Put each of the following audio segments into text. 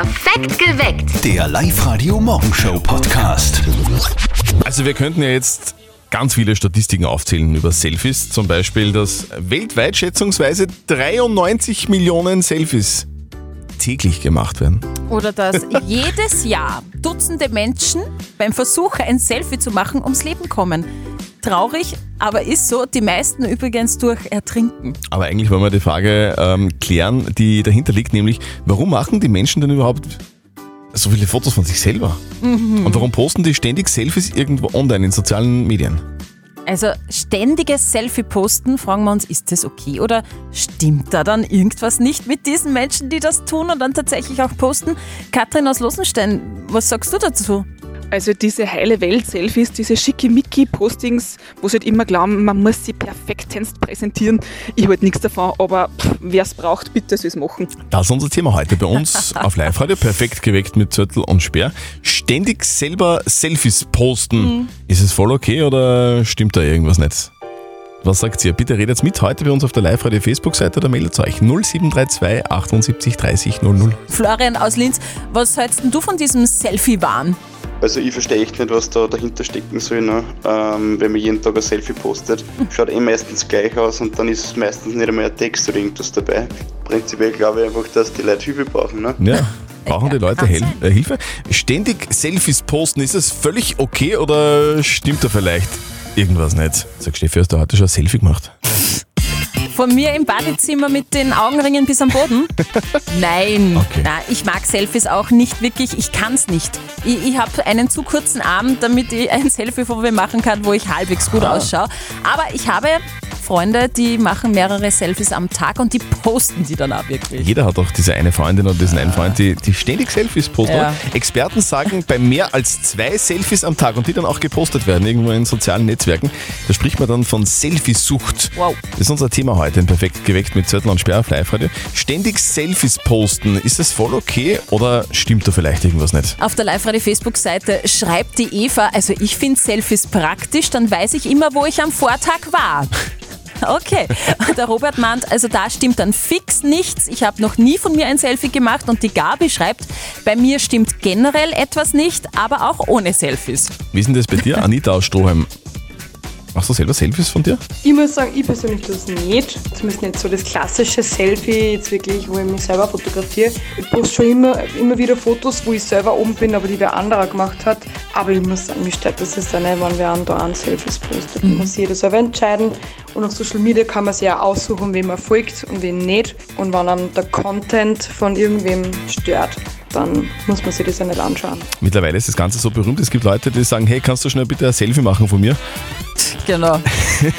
Perfekt geweckt. Der Live-Radio-Morgenshow-Podcast. Also wir könnten ja jetzt ganz viele Statistiken aufzählen über Selfies. Zum Beispiel, dass weltweit schätzungsweise 93 Millionen Selfies täglich gemacht werden. Oder dass jedes Jahr Dutzende Menschen beim Versuch, ein Selfie zu machen, ums Leben kommen. Traurig, aber ist so. Die meisten übrigens durch Ertrinken. Aber eigentlich wollen wir die Frage ähm, klären, die dahinter liegt, nämlich, warum machen die Menschen denn überhaupt so viele Fotos von sich selber? Und warum posten die ständig Selfies irgendwo online in sozialen Medien? Also ständiges Selfie-Posten, fragen wir uns, ist das okay oder stimmt da dann irgendwas nicht mit diesen Menschen, die das tun und dann tatsächlich auch posten? Katrin aus Losenstein, was sagst du dazu? Also diese heile Welt-Selfies, diese schickimicki-Postings, wo sie halt immer glauben, man muss sie perfektest präsentieren. Ich halte nichts davon, aber wer es braucht, bitte soll es machen. Das ist unser Thema heute bei uns auf Live-Radio. Perfekt geweckt mit Zürtel und Speer. Ständig selber Selfies posten. Ist es voll okay oder stimmt da irgendwas nicht? Was sagt ihr? Bitte redet mit heute bei uns auf der Live-Radio Facebook-Seite oder meldet euch 0732 78 30 00. Florian aus Linz, was hältst denn du von diesem Selfie-Wahn? Also ich verstehe echt nicht, was da dahinter stecken soll, ne? ähm, wenn man jeden Tag ein Selfie postet. Schaut eh meistens gleich aus und dann ist meistens nicht einmal ein Text oder irgendwas dabei. Prinzipiell glaube ich einfach, dass die Leute Hilfe brauchen. Ne? Ja. Brauchen die Leute Hel äh, Hilfe? Ständig Selfies posten, ist es völlig okay oder stimmt da vielleicht irgendwas nicht? Sag Steffi, hast du heute schon ein Selfie gemacht? Von mir im Badezimmer mit den Augenringen bis am Boden? Nein. Okay. Nein, ich mag Selfies auch nicht wirklich. Ich kann es nicht. Ich, ich habe einen zu kurzen Arm, damit ich ein Selfie von mir machen kann, wo ich halbwegs gut ausschaue. Aber ich habe Freunde, die machen mehrere Selfies am Tag und die posten die dann auch wirklich. Jeder hat doch diese eine Freundin oder diesen einen Freund, die, die ständig Selfies posten. Ja. Experten sagen, bei mehr als zwei Selfies am Tag und die dann auch gepostet werden, irgendwo in sozialen Netzwerken, da spricht man dann von Selfiesucht. Wow. Das ist unser Thema heute, in Perfekt geweckt mit Zettel und Sperr auf Live-Radio. Ständig Selfies posten, ist das voll okay oder stimmt da vielleicht irgendwas nicht? Auf der Live-Radio-Facebook-Seite schreibt die Eva, also ich finde Selfies praktisch, dann weiß ich immer, wo ich am Vortag war. Okay. Und der Robert meint, also da stimmt dann fix nichts. Ich habe noch nie von mir ein Selfie gemacht und die Gabi schreibt, bei mir stimmt generell etwas nicht, aber auch ohne Selfies. Wie ist denn das bei dir, Anita aus Stroheim? Machst du selber Selfies von dir? Ich muss sagen, ich persönlich tue es nicht. Zumindest nicht so das klassische Selfie, jetzt wirklich, wo ich mich selber fotografiere. Ich poste schon immer, immer wieder Fotos, wo ich selber oben bin, aber die wer anderer gemacht hat. Aber ich muss sagen, mich stört das jetzt auch nicht, wenn wer andere an Selfies postet. Muss jeder selber entscheiden. Und auf Social Media kann man sich ja aussuchen, wem man folgt und wem nicht. Und wenn einem der Content von irgendwem stört, dann muss man sich das ja nicht anschauen. Mittlerweile ist das Ganze so berühmt, es gibt Leute, die sagen, hey, kannst du schnell bitte ein Selfie machen von mir? Genau.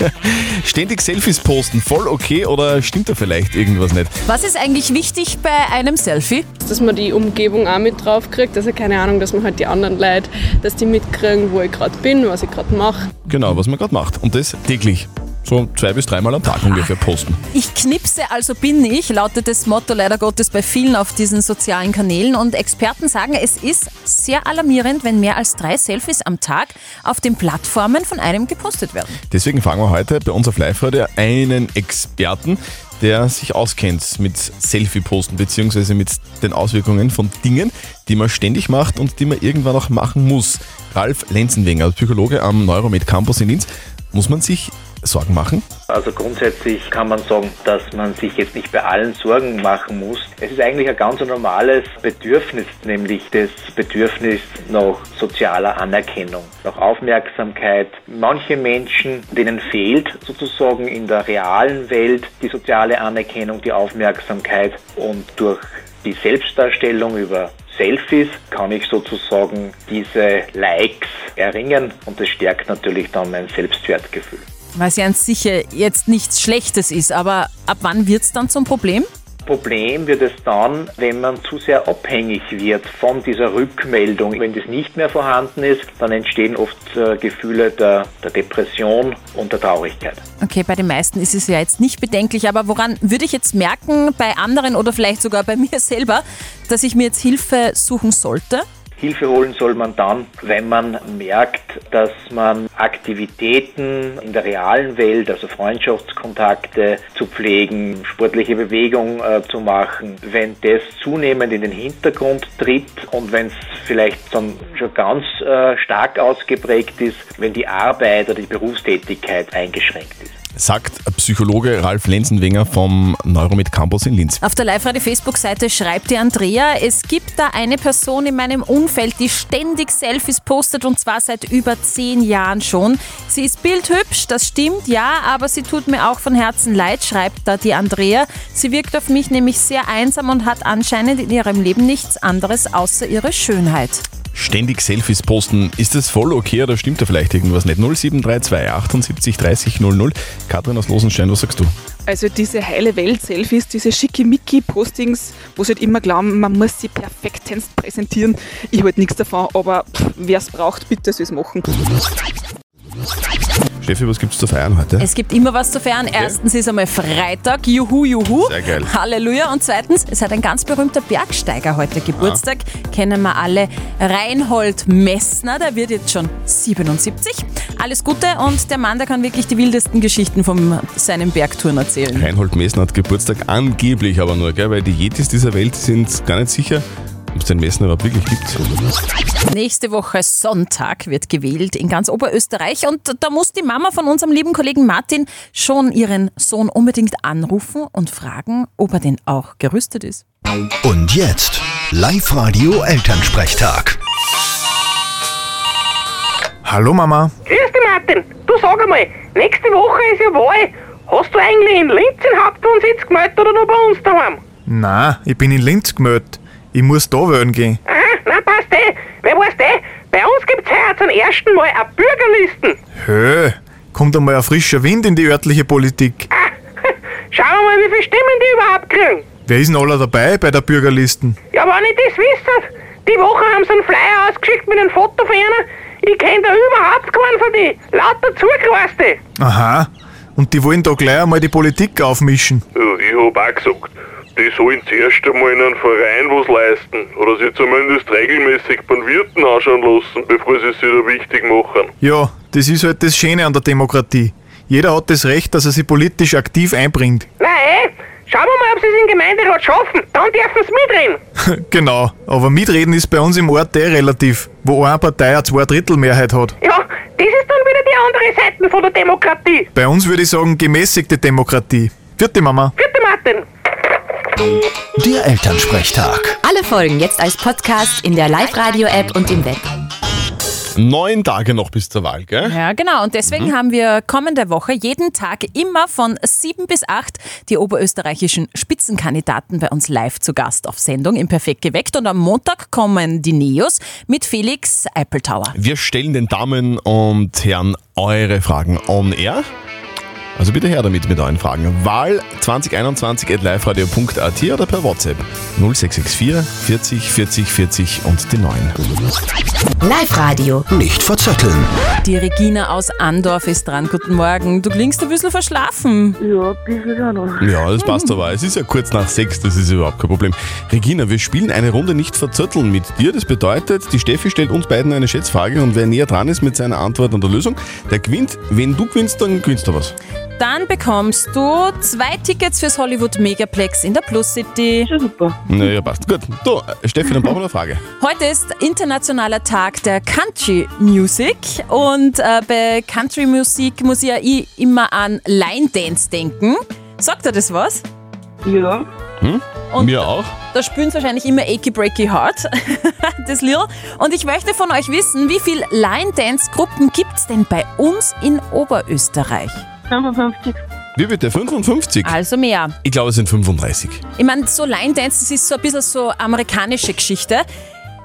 Ständig Selfies posten, voll okay oder stimmt da vielleicht irgendwas nicht? Was ist eigentlich wichtig bei einem Selfie? dass man die Umgebung auch mit drauf kriegt. Also keine Ahnung, dass man halt die anderen Leute, dass die mitkriegen, wo ich gerade bin, was ich gerade mache. Genau, was man gerade macht. Und das täglich. So zwei bis dreimal am Tag ungefähr posten. Ich knipse, also bin ich, lautet das Motto leider Gottes bei vielen auf diesen sozialen Kanälen. Und Experten sagen, es ist sehr alarmierend, wenn mehr als drei Selfies am Tag auf den Plattformen von einem gepostet werden. Deswegen fragen wir heute bei uns auf Live-Radio einen Experten, der sich auskennt mit Selfie-Posten beziehungsweise mit den Auswirkungen von Dingen, die man ständig macht und die man irgendwann auch machen muss. Ralf Lenzenwenger, Psychologe am Neuromed Campus in Linz. Muss man sich Sorgen machen? Also grundsätzlich kann man sagen, dass man sich jetzt nicht bei allen Sorgen machen muss. Es ist eigentlich ein ganz normales Bedürfnis, nämlich das Bedürfnis nach sozialer Anerkennung, nach Aufmerksamkeit. Manche Menschen, denen fehlt sozusagen in der realen Welt die soziale Anerkennung, die Aufmerksamkeit und durch die Selbstdarstellung über Selfies kann ich sozusagen diese Likes erringen und das stärkt natürlich dann mein Selbstwertgefühl. Was ja an sich ja jetzt nichts Schlechtes ist, aber ab wann wird es dann zum Problem? Problem wird es dann, wenn man zu sehr abhängig wird von dieser Rückmeldung. Wenn das nicht mehr vorhanden ist, dann entstehen oft äh, Gefühle der, der Depression und der Traurigkeit. Okay, bei den meisten ist es ja jetzt nicht bedenklich, aber woran würde ich jetzt merken, bei anderen oder vielleicht sogar bei mir selber, dass ich mir jetzt Hilfe suchen sollte? Hilfe holen soll man dann, wenn man merkt, dass man Aktivitäten in der realen Welt, also Freundschaftskontakte zu pflegen, sportliche Bewegung äh, zu machen, wenn das zunehmend in den Hintergrund tritt und wenn es vielleicht schon ganz äh, stark ausgeprägt ist, wenn die Arbeit oder die Berufstätigkeit eingeschränkt ist sagt Psychologe Ralf Lenzenwenger vom Neuromed Campus in Linz. Auf der Live-Radio-Facebook-Seite schreibt die Andrea, es gibt da eine Person in meinem Umfeld, die ständig Selfies postet und zwar seit über zehn Jahren schon. Sie ist bildhübsch, das stimmt, ja, aber sie tut mir auch von Herzen leid, schreibt da die Andrea. Sie wirkt auf mich nämlich sehr einsam und hat anscheinend in ihrem Leben nichts anderes außer ihre Schönheit ständig Selfies posten. Ist das voll okay oder stimmt da vielleicht irgendwas nicht? 0732 78 30 00. Katrin aus Losenstein, was sagst du? Also diese heile Welt-Selfies, diese schickimicki-Postings, wo sie halt immer glauben, man muss sie perfektest präsentieren. Ich halte nichts davon, aber wer es braucht, bitte soll es machen. Steffi, was gibt es zu feiern heute? Es gibt immer was zu feiern. Okay. Erstens ist einmal Freitag, juhu, juhu. Sehr geil. Halleluja. Und zweitens, es hat ein ganz berühmter Bergsteiger heute Geburtstag. Ah. Kennen wir alle. Reinhold Messner, der wird jetzt schon 77. Alles Gute und der Mann, der kann wirklich die wildesten Geschichten von seinen Bergtouren erzählen. Reinhold Messner hat Geburtstag angeblich aber nur, gell? weil die Yetis dieser Welt sind gar nicht sicher, ob es den Messner überhaupt wirklich gibt. Nächste Woche Sonntag wird gewählt in ganz Oberösterreich und da muss die Mama von unserem lieben Kollegen Martin schon ihren Sohn unbedingt anrufen und fragen, ob er denn auch gerüstet ist. Und jetzt, Live-Radio Elternsprechtag. Hallo Mama. Grüß dich Martin. Du sag einmal, nächste Woche ist ja Wahl. Hast du eigentlich in Linz den Hauptwohnsitz gemeldet oder nur bei uns daheim? Na, ich bin in Linz gemeldet. Ich muss da wählen gehen. Aha, na passt eh. Wer weiß eh, bei uns gibt's heuer zum ersten Mal eine Bürgerlisten. Hö, kommt einmal ein frischer Wind in die örtliche Politik. Ah, schauen wir mal, wie viele Stimmen die überhaupt kriegen. Wer ist denn alle dabei bei der Bürgerlisten? Ja, wenn ich das wüsste. Die Woche haben sie einen Flyer ausgeschickt mit einem Foto von einer. Ich kenne da überhaupt keinen von die. Lauter Zugreiste. Aha. Und die wollen da gleich einmal die Politik aufmischen. Ja, ich hab auch gesagt die sollen zuerst einmal in einem Verein was leisten oder sie zumindest regelmäßig beim Wirten anschauen lassen, bevor sie sich da wichtig machen. Ja, das ist halt das Schöne an der Demokratie. Jeder hat das Recht, dass er sich politisch aktiv einbringt. Nein, eh. Schauen wir mal, ob sie es im Gemeinderat schaffen. Dann dürfen sie mitreden. genau, aber mitreden ist bei uns im Ort eh relativ, wo eine Partei eine Zweidrittelmehrheit hat. Ja, das ist dann wieder die andere Seite von der Demokratie. Bei uns würde ich sagen gemäßigte Demokratie. Vierte Mama. Vierte Martin. Der Elternsprechtag. Alle Folgen jetzt als Podcast in der Live-Radio-App und im Web. Neun Tage noch bis zur Wahl, gell? Ja, genau. Und deswegen mhm. haben wir kommende Woche jeden Tag immer von sieben bis acht die oberösterreichischen Spitzenkandidaten bei uns live zu Gast auf Sendung im Perfekt geweckt. Und am Montag kommen die Neos mit Felix Eipeltauer. Wir stellen den Damen und Herren eure Fragen on air. Also bitte her damit mit euren Fragen. Wahl 2021 at liveradio.at oder per WhatsApp 0664 40 40 40 und die 9. Live Radio. Nicht verzetteln. Die Regina aus Andorf ist dran. Guten Morgen. Du klingst ein bisschen verschlafen. Ja, ein bisschen auch noch. Ja, das passt aber. Es ist ja kurz nach sechs, das ist überhaupt kein Problem. Regina, wir spielen eine Runde nicht verzetteln mit dir. Das bedeutet, die Steffi stellt uns beiden eine Schätzfrage und wer näher dran ist mit seiner Antwort und der Lösung, der gewinnt. Wenn du gewinnst, dann gewinnst du was. Dann bekommst du zwei Tickets fürs Hollywood Megaplex in der Plus City. Ja, super. Naja, passt. Gut. Du, Steffi, dann brauchen wir eine Frage. Heute ist internationaler Tag der Country Music und äh, bei Country Musik muss ich ja immer an Line Dance denken. Sagt dir das was? Ja. Hm? Und Mir auch. Da spielen sie wahrscheinlich immer Achy Breaky Heart, das Lied. Und ich möchte von euch wissen, wie viele Line-Dance-Gruppen gibt es denn bei uns in Oberösterreich? 55. Wie bitte? 55? Also mehr. Ich glaube, es sind 35. Ich meine, so Line Dance, das ist so ein bisschen so amerikanische Geschichte.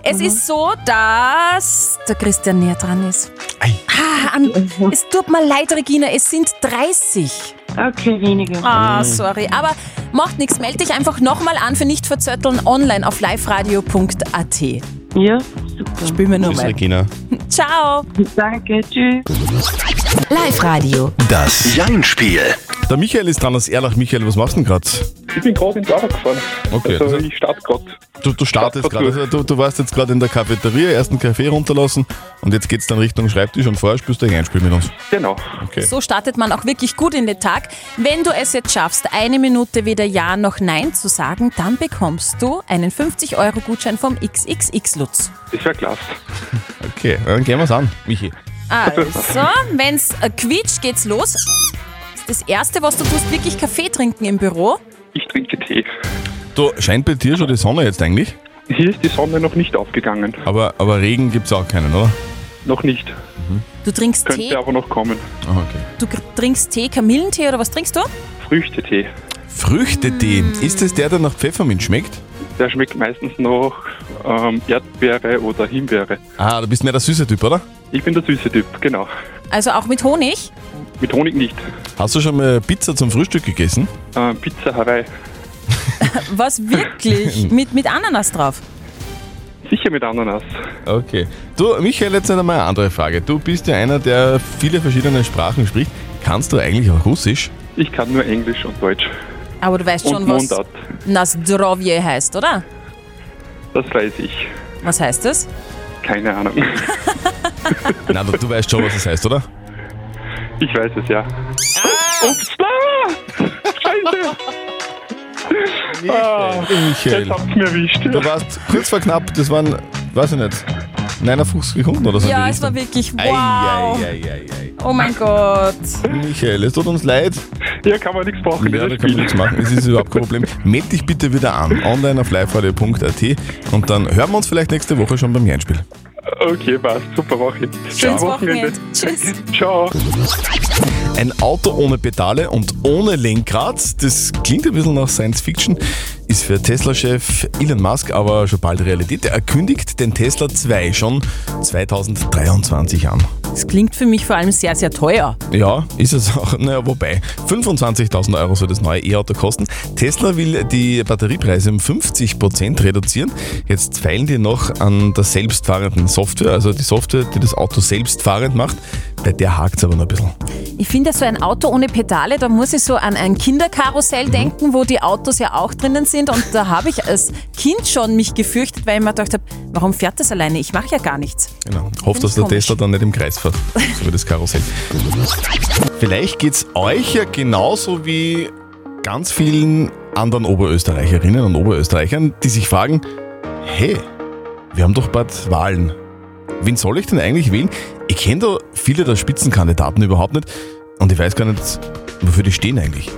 Es mhm. ist so, dass der Christian näher dran ist. Ei. Ah, an, es tut mir leid, Regina, es sind 30. Okay, weniger. Ah, sorry. Aber macht nichts. Melde dich einfach nochmal an für nicht verzötteln online auf liveradio.at. Ja, super. Spielen wir nochmal. Regina. Ciao. Danke, tschüss. Live Radio. Das Jein-Spiel. Der Michael ist dran aus Erlach. Michael, was machst du denn gerade? Ich bin gerade in die Arbeit gefahren. Okay, Also das- ich starte gerade. Du, du startest Start gerade, also du, du warst jetzt gerade in der Cafeteria, erst einen Kaffee runterlassen und jetzt geht's dann Richtung Schreibtisch und vorher spielst du ein Einspiel mit uns. Genau. Okay. So startet man auch wirklich gut in den Tag. Wenn du es jetzt schaffst, eine Minute weder Ja noch Nein zu sagen, dann bekommst du einen 50-Euro-Gutschein vom XXX Lutz. Das wäre klasse. Okay, dann gehen wir's an, Michi. Also, wenn's äh, quietscht, geht's los. Das erste, was du tust, wirklich Kaffee trinken im Büro. Ich trinke Tee. Du, scheint bei dir schon die Sonne jetzt eigentlich? Hier ist die Sonne noch nicht aufgegangen. Aber, aber Regen gibt's auch keinen, oder? Noch nicht. Du trinkst Könnte Tee. aber noch kommen. Ah, okay. Du trinkst Tee, Kamillentee oder was trinkst du? Früchtetee. Früchtetee, ist es der, der nach Pfefferminz schmeckt? Der schmeckt meistens noch ähm, Erdbeere oder Himbeere. Ah, du bist mehr der süße Typ, oder? Ich bin der süße Typ, genau. Also auch mit Honig? Mit Honig nicht. Hast du schon mal Pizza zum Frühstück gegessen? Ähm, Pizza Hawaii. Was wirklich? mit, mit Ananas drauf? Sicher mit Ananas. Okay. Du, Michael, jetzt noch mal eine andere Frage. Du bist ja einer, der viele verschiedene Sprachen spricht. Kannst du eigentlich auch Russisch? Ich kann nur Englisch und Deutsch. Aber du weißt Und schon, was Mundart. Nazdrovje heißt, oder? Das weiß ich. Was heißt das? Keine Ahnung. Nein, du, du weißt schon, was das heißt, oder? Ich weiß es ja. Ups, ah! Scheiße! Ah, Michael. Jetzt habt's mir erwischt. Du warst kurz vor knapp, das waren, weiß ich nicht, 59 Sekunden oder so. Ja, es war wirklich wow. ei, ei, ei, ei. Oh mein Gott. Michael, es tut uns leid. Ja, kann man nichts machen. Ja, da kann man nichts machen. Es ist überhaupt kein Problem. Meld dich bitte wieder an, online auf liveradio.at und dann hören wir uns vielleicht nächste Woche schon beim Einspiel. Okay, passt. Super Woche. Schönes Wochenende. Tschüss. Ciao. Ein Auto ohne Pedale und ohne Lenkrad, das klingt ein bisschen nach Science Fiction, ist für Tesla-Chef Elon Musk aber schon bald Realität. Er kündigt den Tesla 2 schon 2023 an. Das klingt für mich vor allem sehr, sehr teuer. Ja, ist es auch. Naja, wobei, 25.000 Euro soll das neue E-Auto kosten. Tesla will die Batteriepreise um 50% reduzieren. Jetzt feilen die noch an der selbstfahrenden Software, also die Software, die das Auto selbstfahrend macht. Bei der hakt es aber noch ein bisschen. Ich finde so ein Auto ohne Pedale, da muss ich so an ein Kinderkarussell Mhm. denken, wo die Autos ja auch drinnen sind. Und da habe ich als Kind schon mich gefürchtet, weil ich mir gedacht habe, warum fährt das alleine? Ich mache ja gar nichts. Genau. Hofft, dass der komisch. Tesla dann nicht im Kreis fährt, so wie das Karussell. Vielleicht geht es euch ja genauso wie ganz vielen anderen Oberösterreicherinnen und Oberösterreichern, die sich fragen, hey, wir haben doch bald Wahlen. Wen soll ich denn eigentlich wählen? Ich kenne da viele der Spitzenkandidaten überhaupt nicht und ich weiß gar nicht, wofür die stehen eigentlich.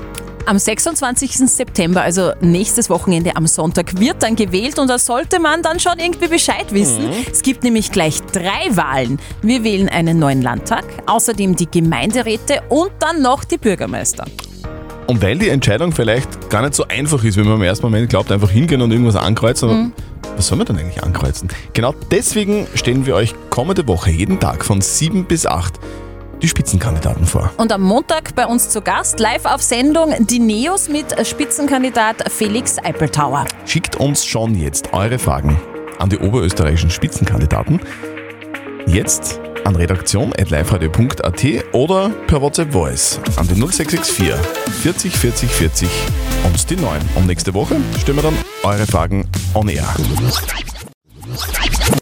Am 26. September, also nächstes Wochenende am Sonntag, wird dann gewählt und da sollte man dann schon irgendwie Bescheid wissen. Mhm. Es gibt nämlich gleich drei Wahlen. Wir wählen einen neuen Landtag, außerdem die Gemeinderäte und dann noch die Bürgermeister. Und weil die Entscheidung vielleicht gar nicht so einfach ist, wie man im ersten Moment glaubt, einfach hingehen und irgendwas ankreuzen. Mhm. was soll man dann eigentlich ankreuzen? Genau deswegen stellen wir euch kommende Woche jeden Tag von 7 bis 8 die Spitzenkandidaten vor. Und am Montag bei uns zu Gast, live auf Sendung, die Neos mit Spitzenkandidat Felix Eipeltauer. Schickt uns schon jetzt eure Fragen an die oberösterreichischen Spitzenkandidaten. Jetzt an redaktion.liferadio.at oder per WhatsApp Voice an die 0664 40 40 40 und die 9. Und nächste Woche stellen wir dann eure Fragen on air.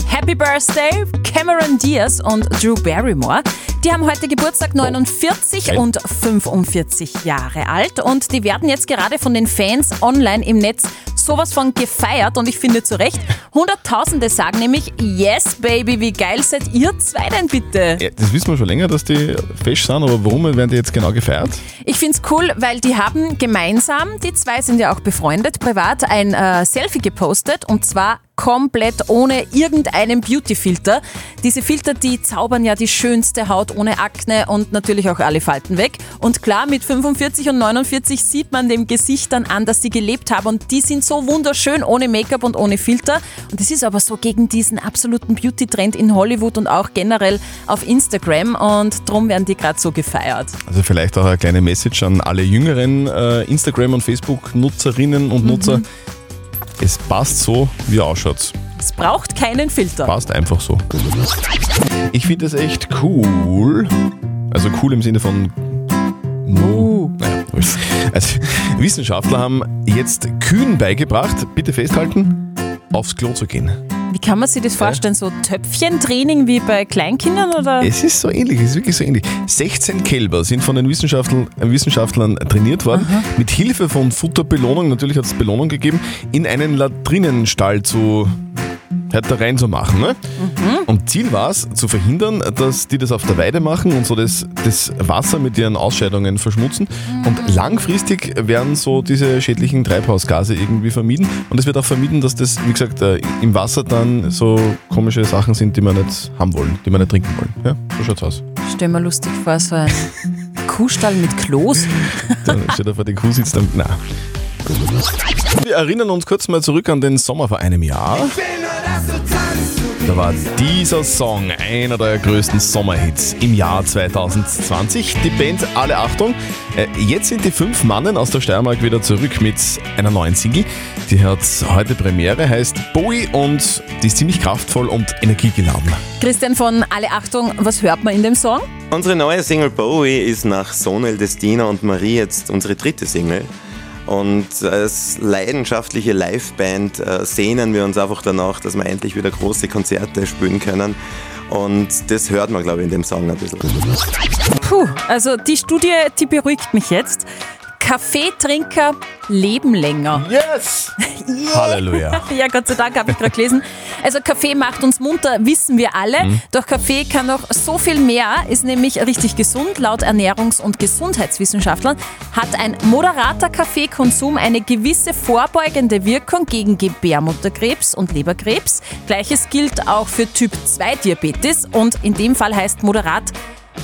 Happy Birthday, Cameron Diaz und Drew Barrymore. Die haben heute Geburtstag 49 Geil. und 45 Jahre alt und die werden jetzt gerade von den Fans online im Netz sowas von gefeiert und ich finde zu Recht. Hunderttausende sagen nämlich, yes baby, wie geil seid ihr zwei denn bitte? Ja, das wissen wir schon länger, dass die fesch sind, aber warum werden die jetzt genau gefeiert? Ich finde es cool, weil die haben gemeinsam, die zwei sind ja auch befreundet, privat ein äh, Selfie gepostet und zwar komplett ohne irgendeinen Beauty-Filter. Diese Filter, die zaubern ja die schönste Haut ohne Akne und natürlich auch alle Falten weg. Und klar, mit 45 und 49 sieht man dem Gesicht dann an, dass sie gelebt haben und die sind so wunderschön ohne Make-up und ohne Filter. Und das ist aber so gegen diesen absoluten Beauty-Trend in Hollywood und auch generell auf Instagram und drum werden die gerade so gefeiert. Also vielleicht auch eine kleine Message an alle jüngeren äh, Instagram- und Facebook-Nutzerinnen und Nutzer. Es passt so, wie ihr ausschaut. Es braucht keinen Filter. Passt einfach so. Ich finde es echt cool. Also cool im Sinne von. Uh. Naja. Also, Wissenschaftler haben jetzt Kühen beigebracht, bitte festhalten, aufs Klo zu gehen. Wie kann man sich das vorstellen? So Töpfchentraining wie bei Kleinkindern oder? Es ist so ähnlich, es ist wirklich so ähnlich. 16 Kälber sind von den Wissenschaftlern, Wissenschaftlern trainiert worden, mit Hilfe von Futterbelohnung, natürlich hat es Belohnung gegeben, in einen Latrinenstall zu halt da reinzumachen. Ne? Und Ziel war es, zu verhindern, dass die das auf der Weide machen und so das, das Wasser mit ihren Ausscheidungen verschmutzen. Und langfristig werden so diese schädlichen Treibhausgase irgendwie vermieden. Und es wird auch vermieden, dass das, wie gesagt, äh, im Wasser dann so komische Sachen sind, die wir nicht haben wollen, die wir nicht trinken wollen. Ja, so schaut's aus. Stell mir lustig vor, so ein Kuhstall mit Klos. Dann steht er vor den Kuh sitzt dann. Na. Wir erinnern uns kurz mal zurück an den Sommer vor einem Jahr. Da war dieser Song einer der größten Sommerhits im Jahr 2020. Die Band Alle Achtung. Äh, Jetzt sind die fünf Mannen aus der Steiermark wieder zurück mit einer neuen Single. Die hat heute Premiere, heißt Bowie und die ist ziemlich kraftvoll und energiegeladen. Christian von Alle Achtung, was hört man in dem Song? Unsere neue Single Bowie ist nach Sonel, Destina und Marie jetzt unsere dritte Single. Und als leidenschaftliche Liveband äh, sehnen wir uns einfach danach, dass wir endlich wieder große Konzerte spielen können. Und das hört man, glaube ich, in dem Song ein bisschen. Puh, also die Studie, die beruhigt mich jetzt. Kaffeetrinker leben länger. Yes! Halleluja. Ja, Gott sei Dank habe ich gerade gelesen. Also Kaffee macht uns munter, wissen wir alle. Mhm. Doch Kaffee kann noch so viel mehr, ist nämlich richtig gesund. Laut Ernährungs- und Gesundheitswissenschaftlern hat ein moderater Kaffeekonsum eine gewisse vorbeugende Wirkung gegen Gebärmutterkrebs und Leberkrebs. Gleiches gilt auch für Typ 2 Diabetes und in dem Fall heißt moderat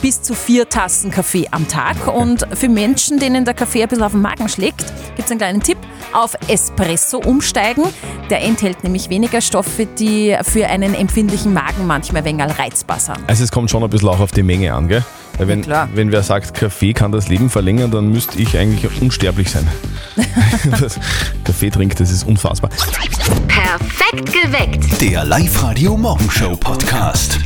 bis zu vier Tassen Kaffee am Tag. Und für Menschen, denen der Kaffee ein bisschen auf den Magen schlägt, gibt es einen kleinen Tipp. Auf Espresso umsteigen. Der enthält nämlich weniger Stoffe, die für einen empfindlichen Magen manchmal ein wenig reizbar sind. Also es kommt schon ein bisschen auch auf die Menge an, gell? Weil wenn, klar. wenn wer sagt, Kaffee kann das Leben verlängern, dann müsste ich eigentlich unsterblich sein. das Kaffee trinkt, das ist unfassbar. Perfekt geweckt. Der Live-Radio Morgenshow Podcast.